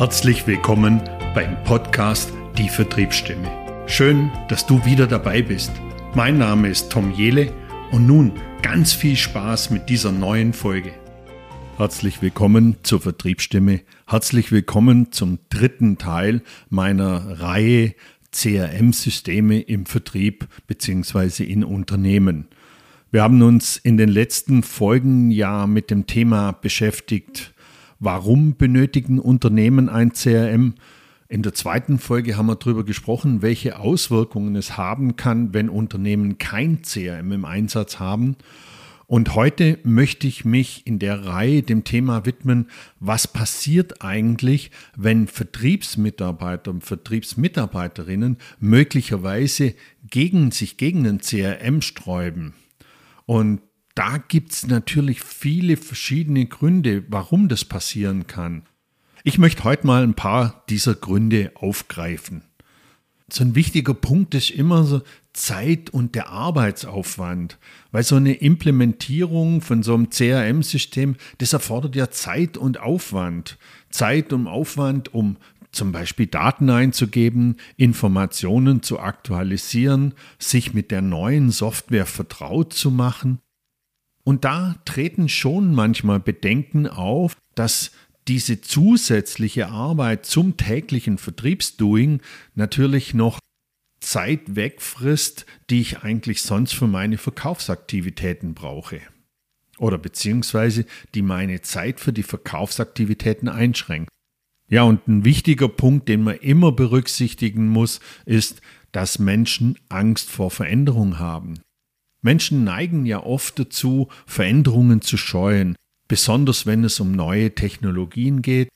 Herzlich willkommen beim Podcast Die Vertriebsstimme. Schön, dass du wieder dabei bist. Mein Name ist Tom Jele und nun ganz viel Spaß mit dieser neuen Folge. Herzlich willkommen zur Vertriebsstimme. Herzlich willkommen zum dritten Teil meiner Reihe CRM-Systeme im Vertrieb bzw. in Unternehmen. Wir haben uns in den letzten Folgen ja mit dem Thema beschäftigt, warum benötigen Unternehmen ein CRM? In der zweiten Folge haben wir darüber gesprochen, welche Auswirkungen es haben kann, wenn Unternehmen kein CRM im Einsatz haben. Und heute möchte ich mich in der Reihe dem Thema widmen, was passiert eigentlich, wenn Vertriebsmitarbeiter und Vertriebsmitarbeiterinnen möglicherweise gegen sich gegen ein CRM sträuben. Und da gibt es natürlich viele verschiedene Gründe, warum das passieren kann. Ich möchte heute mal ein paar dieser Gründe aufgreifen. So ein wichtiger Punkt ist immer so Zeit und der Arbeitsaufwand, weil so eine Implementierung von so einem CRM-System, das erfordert ja Zeit und Aufwand. Zeit und Aufwand, um zum Beispiel Daten einzugeben, Informationen zu aktualisieren, sich mit der neuen Software vertraut zu machen. Und da treten schon manchmal Bedenken auf, dass diese zusätzliche Arbeit zum täglichen Vertriebsdoing natürlich noch Zeit wegfrisst, die ich eigentlich sonst für meine Verkaufsaktivitäten brauche. Oder beziehungsweise die meine Zeit für die Verkaufsaktivitäten einschränkt. Ja, und ein wichtiger Punkt, den man immer berücksichtigen muss, ist, dass Menschen Angst vor Veränderung haben. Menschen neigen ja oft dazu, Veränderungen zu scheuen, besonders wenn es um neue Technologien geht.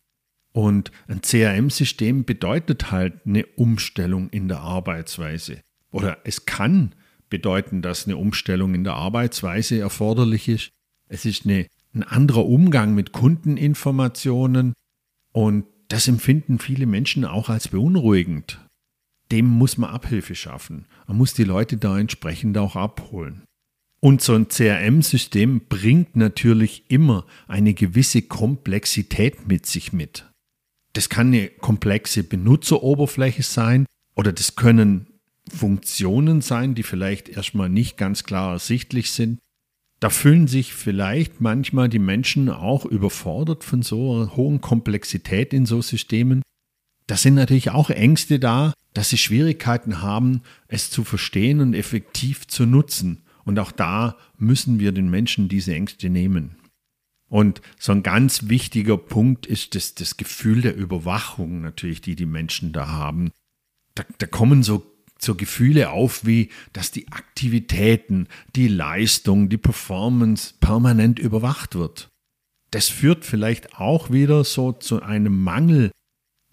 Und ein CRM-System bedeutet halt eine Umstellung in der Arbeitsweise. Oder es kann bedeuten, dass eine Umstellung in der Arbeitsweise erforderlich ist. Es ist eine, ein anderer Umgang mit Kundeninformationen und das empfinden viele Menschen auch als beunruhigend. Dem muss man Abhilfe schaffen. Man muss die Leute da entsprechend auch abholen. Und so ein CRM-System bringt natürlich immer eine gewisse Komplexität mit sich mit. Das kann eine komplexe Benutzeroberfläche sein oder das können Funktionen sein, die vielleicht erstmal nicht ganz klar ersichtlich sind. Da fühlen sich vielleicht manchmal die Menschen auch überfordert von so einer hohen Komplexität in so Systemen. Da sind natürlich auch Ängste da, dass sie Schwierigkeiten haben, es zu verstehen und effektiv zu nutzen. Und auch da müssen wir den Menschen diese Ängste nehmen. Und so ein ganz wichtiger Punkt ist das, das Gefühl der Überwachung natürlich, die die Menschen da haben. Da, da kommen so so Gefühle auf, wie dass die Aktivitäten, die Leistung, die Performance permanent überwacht wird. Das führt vielleicht auch wieder so zu einem Mangel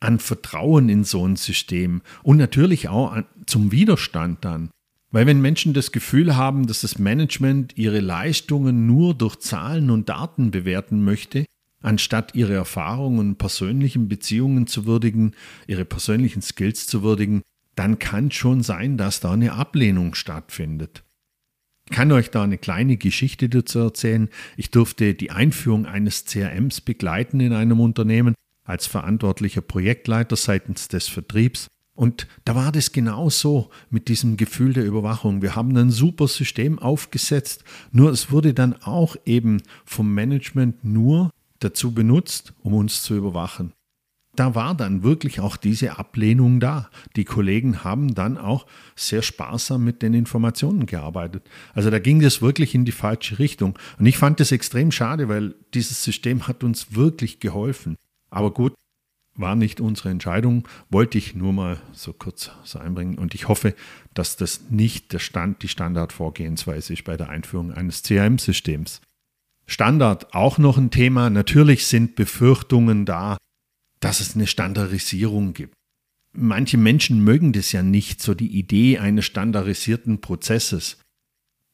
an Vertrauen in so ein System und natürlich auch an, zum Widerstand dann. Weil wenn Menschen das Gefühl haben, dass das Management ihre Leistungen nur durch Zahlen und Daten bewerten möchte, anstatt ihre Erfahrungen und persönlichen Beziehungen zu würdigen, ihre persönlichen Skills zu würdigen, dann kann schon sein, dass da eine Ablehnung stattfindet. Ich kann euch da eine kleine Geschichte dazu erzählen. Ich durfte die Einführung eines CRMs begleiten in einem Unternehmen als verantwortlicher Projektleiter seitens des Vertriebs. Und da war das genau so mit diesem Gefühl der Überwachung. Wir haben ein super System aufgesetzt, nur es wurde dann auch eben vom Management nur dazu benutzt, um uns zu überwachen da war dann wirklich auch diese Ablehnung da. Die Kollegen haben dann auch sehr sparsam mit den Informationen gearbeitet. Also da ging das wirklich in die falsche Richtung. Und ich fand das extrem schade, weil dieses System hat uns wirklich geholfen. Aber gut, war nicht unsere Entscheidung, wollte ich nur mal so kurz so einbringen. Und ich hoffe, dass das nicht der Stand, die Standardvorgehensweise ist bei der Einführung eines CRM-Systems. Standard auch noch ein Thema. Natürlich sind Befürchtungen da, dass es eine Standardisierung gibt. Manche Menschen mögen das ja nicht, so die Idee eines standardisierten Prozesses,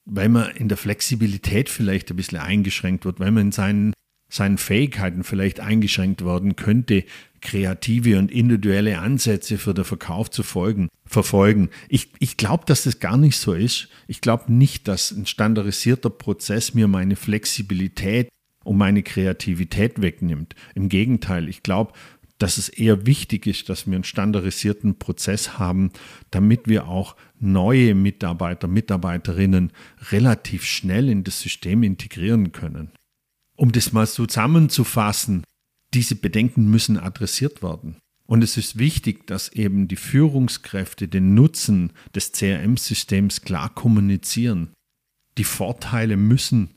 weil man in der Flexibilität vielleicht ein bisschen eingeschränkt wird, weil man in seinen, seinen Fähigkeiten vielleicht eingeschränkt werden könnte, kreative und individuelle Ansätze für den Verkauf zu folgen, verfolgen. Ich, ich glaube, dass das gar nicht so ist. Ich glaube nicht, dass ein standardisierter Prozess mir meine Flexibilität und meine Kreativität wegnimmt. Im Gegenteil, ich glaube, dass es eher wichtig ist, dass wir einen standardisierten Prozess haben, damit wir auch neue Mitarbeiter, Mitarbeiterinnen relativ schnell in das System integrieren können. Um das mal zusammenzufassen, diese Bedenken müssen adressiert werden. Und es ist wichtig, dass eben die Führungskräfte den Nutzen des CRM-Systems klar kommunizieren. Die Vorteile müssen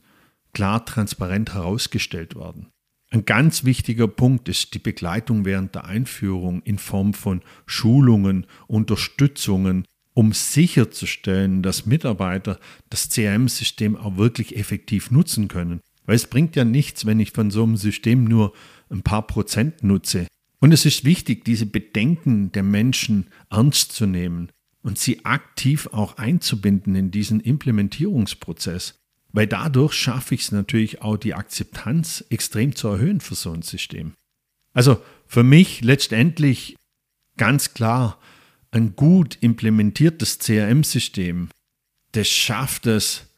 klar transparent herausgestellt werden. Ein ganz wichtiger Punkt ist die Begleitung während der Einführung in Form von Schulungen, Unterstützungen, um sicherzustellen, dass Mitarbeiter das CRM-System auch wirklich effektiv nutzen können. Weil es bringt ja nichts, wenn ich von so einem System nur ein paar Prozent nutze. Und es ist wichtig, diese Bedenken der Menschen ernst zu nehmen und sie aktiv auch einzubinden in diesen Implementierungsprozess. Weil dadurch schaffe ich es natürlich auch, die Akzeptanz extrem zu erhöhen für so ein System. Also für mich letztendlich ganz klar, ein gut implementiertes CRM-System, das schafft es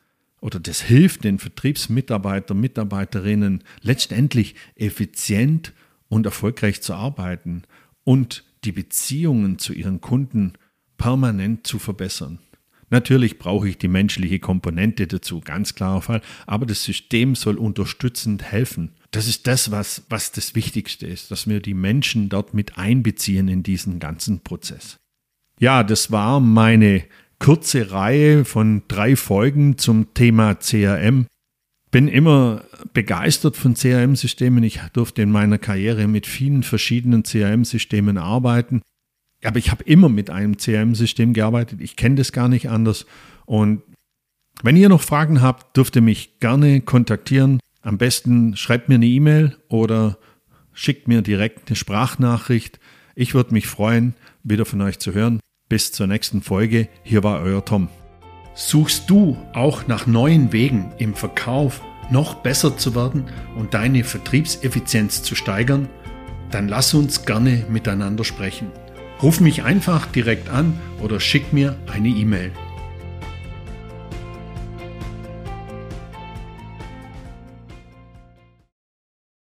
oder das hilft den Vertriebsmitarbeitern, Mitarbeiterinnen letztendlich effizient und erfolgreich zu arbeiten und die Beziehungen zu ihren Kunden permanent zu verbessern. Natürlich brauche ich die menschliche Komponente dazu, ganz klarer Fall, aber das System soll unterstützend helfen. Das ist das, was, was das Wichtigste ist, dass wir die Menschen dort mit einbeziehen in diesen ganzen Prozess. Ja, das war meine kurze Reihe von drei Folgen zum Thema CRM. Bin immer begeistert von CRM-Systemen. Ich durfte in meiner Karriere mit vielen verschiedenen CRM-Systemen arbeiten. Aber ich habe immer mit einem CRM-System gearbeitet. Ich kenne das gar nicht anders. Und wenn ihr noch Fragen habt, dürft ihr mich gerne kontaktieren. Am besten schreibt mir eine E-Mail oder schickt mir direkt eine Sprachnachricht. Ich würde mich freuen, wieder von euch zu hören. Bis zur nächsten Folge. Hier war euer Tom. Suchst du auch nach neuen Wegen im Verkauf noch besser zu werden und deine Vertriebseffizienz zu steigern? Dann lass uns gerne miteinander sprechen. Ruf mich einfach direkt an oder schick mir eine E-Mail.